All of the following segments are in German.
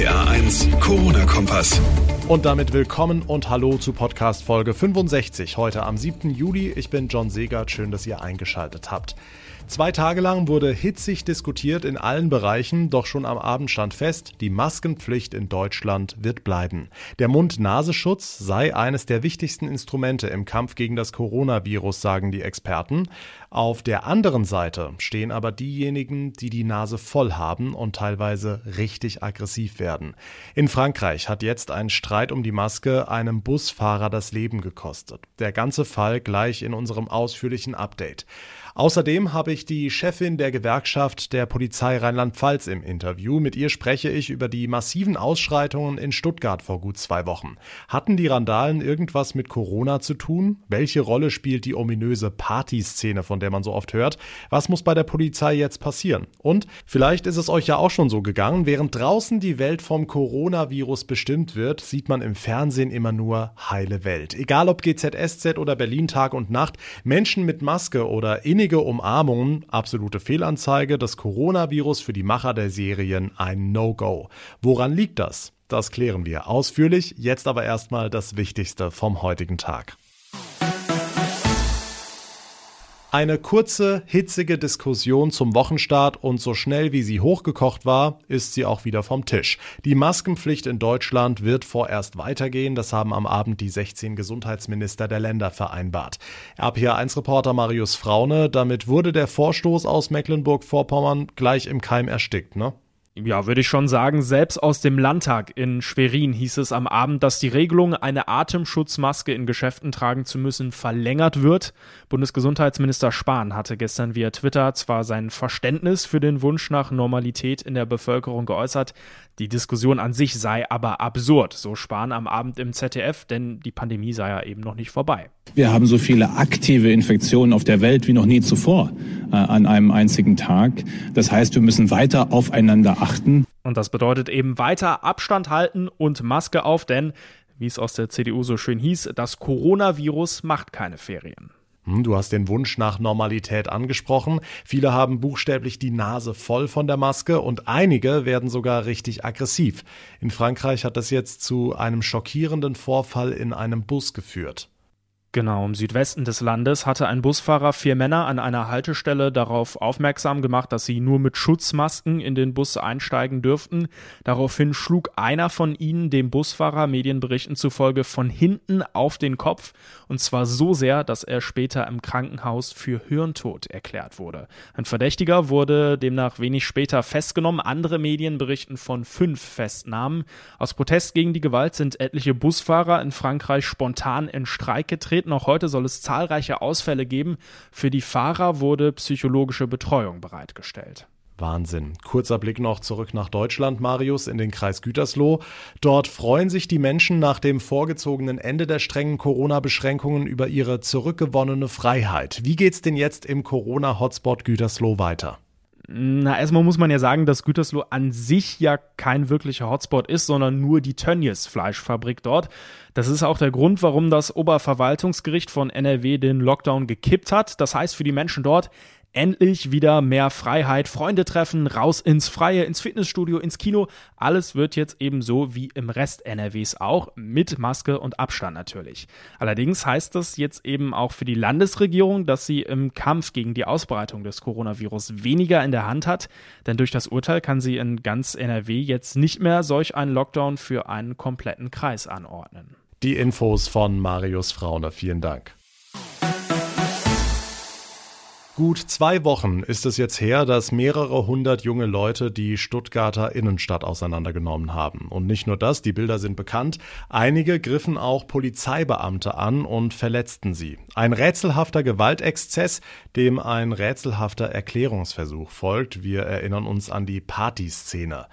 RPA1 Corona-Kompass. Und damit willkommen und hallo zu Podcast Folge 65, heute am 7. Juli. Ich bin John Segert, schön, dass ihr eingeschaltet habt. Zwei Tage lang wurde hitzig diskutiert in allen Bereichen, doch schon am Abend stand fest, die Maskenpflicht in Deutschland wird bleiben. Der Mund-Nasenschutz sei eines der wichtigsten Instrumente im Kampf gegen das Coronavirus, sagen die Experten. Auf der anderen Seite stehen aber diejenigen, die die Nase voll haben und teilweise richtig aggressiv werden. In Frankreich hat jetzt ein Streit um die Maske einem Busfahrer das Leben gekostet. Der ganze Fall gleich in unserem ausführlichen Update. Außerdem habe ich die Chefin der Gewerkschaft der Polizei Rheinland-Pfalz im Interview. Mit ihr spreche ich über die massiven Ausschreitungen in Stuttgart vor gut zwei Wochen. Hatten die Randalen irgendwas mit Corona zu tun? Welche Rolle spielt die ominöse Partyszene, von der man so oft hört? Was muss bei der Polizei jetzt passieren? Und vielleicht ist es euch ja auch schon so gegangen, während draußen die Welt vom Coronavirus bestimmt wird, sieht man im Fernsehen immer nur heile Welt. Egal ob GZSZ oder Berlin Tag und Nacht, Menschen mit Maske oder in innige Umarmungen, absolute Fehlanzeige, das Coronavirus für die Macher der Serien ein No-Go. Woran liegt das? Das klären wir ausführlich, jetzt aber erstmal das Wichtigste vom heutigen Tag. Eine kurze, hitzige Diskussion zum Wochenstart und so schnell wie sie hochgekocht war, ist sie auch wieder vom Tisch. Die Maskenpflicht in Deutschland wird vorerst weitergehen. Das haben am Abend die 16 Gesundheitsminister der Länder vereinbart. RPA1-Reporter Marius Fraune, damit wurde der Vorstoß aus Mecklenburg-Vorpommern gleich im Keim erstickt, ne? Ja, würde ich schon sagen, selbst aus dem Landtag in Schwerin hieß es am Abend, dass die Regelung, eine Atemschutzmaske in Geschäften tragen zu müssen, verlängert wird. Bundesgesundheitsminister Spahn hatte gestern via Twitter zwar sein Verständnis für den Wunsch nach Normalität in der Bevölkerung geäußert, die Diskussion an sich sei aber absurd, so Spahn am Abend im ZDF, denn die Pandemie sei ja eben noch nicht vorbei. Wir haben so viele aktive Infektionen auf der Welt wie noch nie zuvor äh, an einem einzigen Tag. Das heißt, wir müssen weiter aufeinander achten. Und das bedeutet eben weiter Abstand halten und Maske auf, denn, wie es aus der CDU so schön hieß, das Coronavirus macht keine Ferien. Hm, du hast den Wunsch nach Normalität angesprochen. Viele haben buchstäblich die Nase voll von der Maske und einige werden sogar richtig aggressiv. In Frankreich hat das jetzt zu einem schockierenden Vorfall in einem Bus geführt. Genau, im Südwesten des Landes hatte ein Busfahrer vier Männer an einer Haltestelle darauf aufmerksam gemacht, dass sie nur mit Schutzmasken in den Bus einsteigen dürften. Daraufhin schlug einer von ihnen dem Busfahrer Medienberichten zufolge von hinten auf den Kopf und zwar so sehr, dass er später im Krankenhaus für Hirntod erklärt wurde. Ein Verdächtiger wurde demnach wenig später festgenommen. Andere Medien berichten von fünf Festnahmen. Aus Protest gegen die Gewalt sind etliche Busfahrer in Frankreich spontan in Streik getreten treten. Auch heute soll es zahlreiche Ausfälle geben. Für die Fahrer wurde psychologische Betreuung bereitgestellt. Wahnsinn. Kurzer Blick noch zurück nach Deutschland, Marius, in den Kreis Gütersloh. Dort freuen sich die Menschen nach dem vorgezogenen Ende der strengen Corona-Beschränkungen über ihre zurückgewonnene Freiheit. Wie geht's denn jetzt im Corona-Hotspot Gütersloh weiter? Na, erstmal muss man ja sagen, dass Gütersloh an sich ja kein wirklicher Hotspot ist, sondern nur die Tönnies Fleischfabrik dort. Das ist auch der Grund, warum das Oberverwaltungsgericht von NRW den Lockdown gekippt hat. Das heißt für die Menschen dort, endlich wieder mehr Freiheit, Freunde treffen, raus ins Freie, ins Fitnessstudio, ins Kino. Alles wird jetzt eben so wie im Rest NRWs auch, mit Maske und Abstand natürlich. Allerdings heißt das jetzt eben auch für die Landesregierung, dass sie im Kampf gegen die Ausbreitung des Coronavirus weniger in der Hand hat, denn durch das Urteil kann sie in ganz NRW jetzt nicht mehr solch einen Lockdown für einen kompletten Kreis anordnen. Die Infos von Marius Fraune, vielen Dank. Gut zwei Wochen ist es jetzt her, dass mehrere hundert junge Leute die Stuttgarter Innenstadt auseinandergenommen haben. Und nicht nur das, die Bilder sind bekannt. Einige griffen auch Polizeibeamte an und verletzten sie. Ein rätselhafter Gewaltexzess, dem ein rätselhafter Erklärungsversuch folgt. Wir erinnern uns an die Partyszene.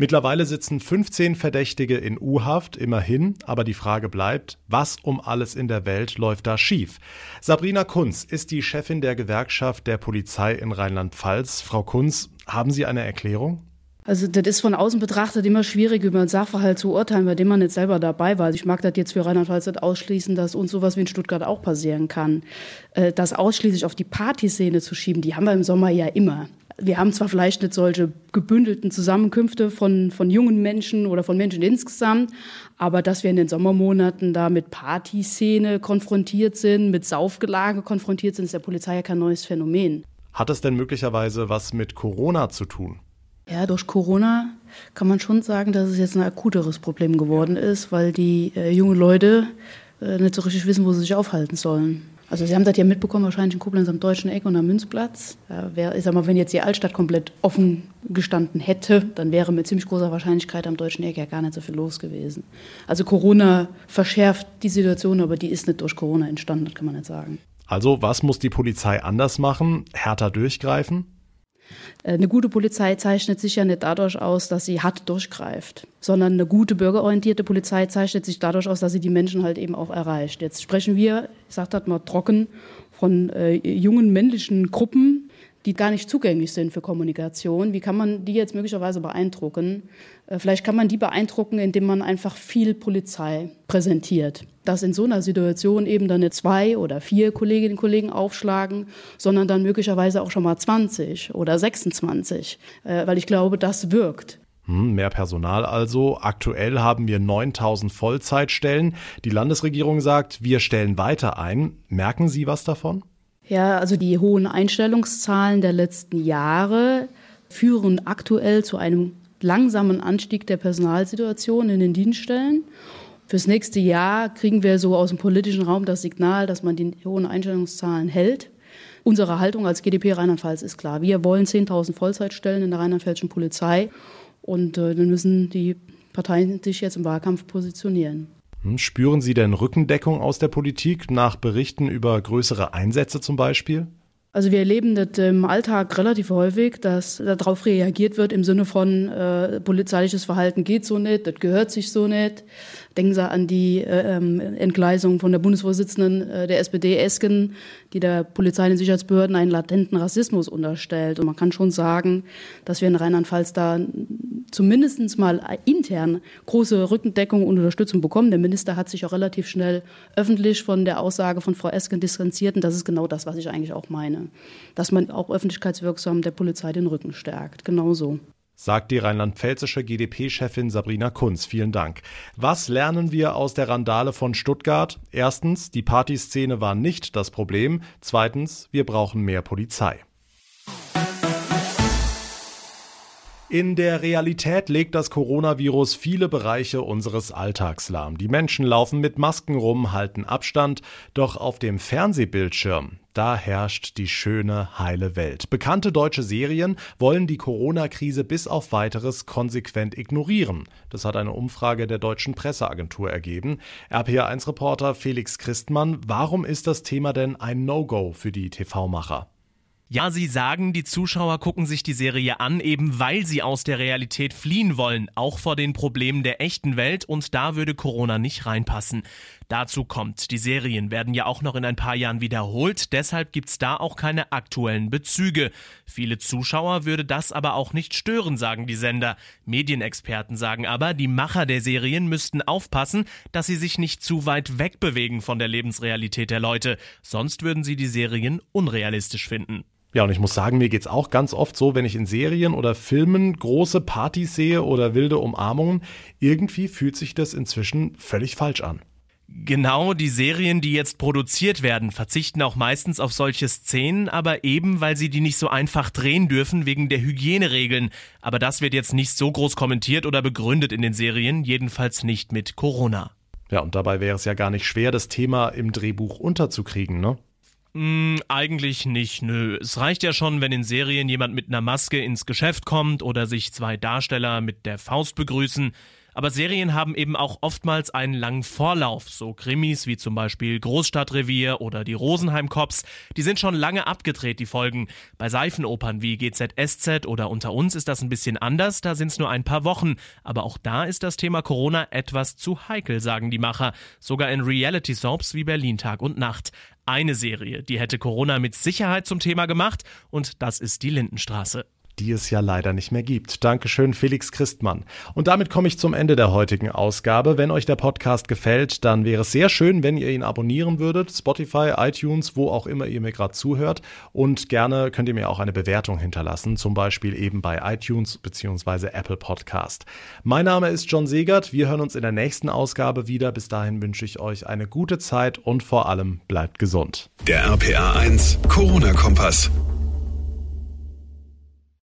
Mittlerweile sitzen 15 Verdächtige in U-Haft, immerhin, aber die Frage bleibt, was um alles in der Welt läuft da schief? Sabrina Kunz ist die Chefin der Gewerkschaft der Polizei in Rheinland-Pfalz. Frau Kunz, haben Sie eine Erklärung? Also das ist von außen betrachtet immer schwierig, über einen Sachverhalt zu urteilen, bei dem man nicht selber dabei war. Also ich mag das jetzt für Rheinland-Pfalz nicht ausschließen, dass uns sowas wie in Stuttgart auch passieren kann. Äh, das ausschließlich auf die Partyszene zu schieben, die haben wir im Sommer ja immer. Wir haben zwar vielleicht nicht solche gebündelten Zusammenkünfte von, von jungen Menschen oder von Menschen insgesamt, aber dass wir in den Sommermonaten da mit Partyszene konfrontiert sind, mit Saufgelage konfrontiert sind, ist der Polizei ja kein neues Phänomen. Hat es denn möglicherweise was mit Corona zu tun? Ja, durch Corona kann man schon sagen, dass es jetzt ein akuteres Problem geworden ist, weil die äh, jungen Leute äh, nicht so richtig wissen, wo sie sich aufhalten sollen. Also Sie haben das ja mitbekommen, wahrscheinlich in Koblenz am Deutschen Eck und am Münzplatz. Ja, wär, ich sag mal, wenn jetzt die Altstadt komplett offen gestanden hätte, dann wäre mit ziemlich großer Wahrscheinlichkeit am Deutschen Eck ja gar nicht so viel los gewesen. Also Corona verschärft die Situation, aber die ist nicht durch Corona entstanden, das kann man nicht sagen. Also was muss die Polizei anders machen? Härter durchgreifen? Äh, eine gute Polizei zeichnet sich ja nicht dadurch aus, dass sie hart durchgreift, sondern eine gute bürgerorientierte Polizei zeichnet sich dadurch aus, dass sie die Menschen halt eben auch erreicht. Jetzt sprechen wir, ich sage das mal trocken, von äh, jungen männlichen Gruppen, die gar nicht zugänglich sind für Kommunikation. Wie kann man die jetzt möglicherweise beeindrucken? Äh, vielleicht kann man die beeindrucken, indem man einfach viel Polizei präsentiert. Dass in so einer Situation eben dann nicht zwei oder vier Kolleginnen und Kollegen aufschlagen, sondern dann möglicherweise auch schon mal 20 oder 26, äh, weil ich glaube, das wirkt. Hm, mehr Personal also. Aktuell haben wir 9000 Vollzeitstellen. Die Landesregierung sagt, wir stellen weiter ein. Merken Sie was davon? Ja, also die hohen Einstellungszahlen der letzten Jahre führen aktuell zu einem langsamen Anstieg der Personalsituation in den Dienststellen. Fürs nächste Jahr kriegen wir so aus dem politischen Raum das Signal, dass man die hohen Einstellungszahlen hält. Unsere Haltung als GdP Rheinland-Pfalz ist klar. Wir wollen 10.000 Vollzeitstellen in der rheinland-pfälzischen Polizei und äh, dann müssen die Parteien sich jetzt im Wahlkampf positionieren. Hm, spüren Sie denn Rückendeckung aus der Politik nach Berichten über größere Einsätze zum Beispiel? Also wir erleben das im Alltag relativ häufig, dass darauf reagiert wird im Sinne von äh, polizeiliches Verhalten geht so nicht, das gehört sich so nicht. Denken Sie an die äh, ähm, Entgleisung von der Bundesvorsitzenden äh, der SPD Esken, die der Polizei und Sicherheitsbehörden einen latenten Rassismus unterstellt. Und man kann schon sagen, dass wir in Rheinland-Pfalz da zumindest mal intern große Rückendeckung und Unterstützung bekommen. Der Minister hat sich auch relativ schnell öffentlich von der Aussage von Frau Esken distanziert. Und das ist genau das, was ich eigentlich auch meine. Dass man auch öffentlichkeitswirksam der Polizei den Rücken stärkt. Genauso sagt die rheinland-pfälzische GdP-Chefin Sabrina Kunz. Vielen Dank. Was lernen wir aus der Randale von Stuttgart? Erstens, die Partyszene war nicht das Problem. Zweitens, wir brauchen mehr Polizei. In der Realität legt das Coronavirus viele Bereiche unseres Alltags lahm. Die Menschen laufen mit Masken rum, halten Abstand, doch auf dem Fernsehbildschirm, da herrscht die schöne, heile Welt. Bekannte deutsche Serien wollen die Corona-Krise bis auf weiteres konsequent ignorieren. Das hat eine Umfrage der deutschen Presseagentur ergeben. RPA1-Reporter Felix Christmann, warum ist das Thema denn ein No-Go für die TV-Macher? Ja, sie sagen, die Zuschauer gucken sich die Serie an, eben weil sie aus der Realität fliehen wollen, auch vor den Problemen der echten Welt und da würde Corona nicht reinpassen. Dazu kommt, die Serien werden ja auch noch in ein paar Jahren wiederholt, deshalb gibt's da auch keine aktuellen Bezüge. Viele Zuschauer würde das aber auch nicht stören, sagen die Sender. Medienexperten sagen aber, die Macher der Serien müssten aufpassen, dass sie sich nicht zu weit wegbewegen von der Lebensrealität der Leute, sonst würden sie die Serien unrealistisch finden. Ja, und ich muss sagen, mir geht's auch ganz oft so, wenn ich in Serien oder Filmen große Partys sehe oder wilde Umarmungen, irgendwie fühlt sich das inzwischen völlig falsch an. Genau, die Serien, die jetzt produziert werden, verzichten auch meistens auf solche Szenen, aber eben, weil sie die nicht so einfach drehen dürfen wegen der Hygieneregeln. Aber das wird jetzt nicht so groß kommentiert oder begründet in den Serien, jedenfalls nicht mit Corona. Ja, und dabei wäre es ja gar nicht schwer, das Thema im Drehbuch unterzukriegen, ne? Mm, eigentlich nicht, nö. Es reicht ja schon, wenn in Serien jemand mit einer Maske ins Geschäft kommt oder sich zwei Darsteller mit der Faust begrüßen. Aber Serien haben eben auch oftmals einen langen Vorlauf. So Krimis wie zum Beispiel Großstadtrevier oder die Rosenheim Cops, die sind schon lange abgedreht, die Folgen. Bei Seifenopern wie GZSZ oder Unter uns ist das ein bisschen anders, da sind es nur ein paar Wochen. Aber auch da ist das Thema Corona etwas zu heikel, sagen die Macher. Sogar in Reality-Soaps wie Berlin Tag und Nacht. Eine Serie, die hätte Corona mit Sicherheit zum Thema gemacht und das ist die Lindenstraße. Die es ja leider nicht mehr gibt. Dankeschön, Felix Christmann. Und damit komme ich zum Ende der heutigen Ausgabe. Wenn euch der Podcast gefällt, dann wäre es sehr schön, wenn ihr ihn abonnieren würdet. Spotify, iTunes, wo auch immer ihr mir gerade zuhört. Und gerne könnt ihr mir auch eine Bewertung hinterlassen, zum Beispiel eben bei iTunes bzw. Apple Podcast. Mein Name ist John Segert. Wir hören uns in der nächsten Ausgabe wieder. Bis dahin wünsche ich euch eine gute Zeit und vor allem bleibt gesund. Der RPA 1 Corona-Kompass.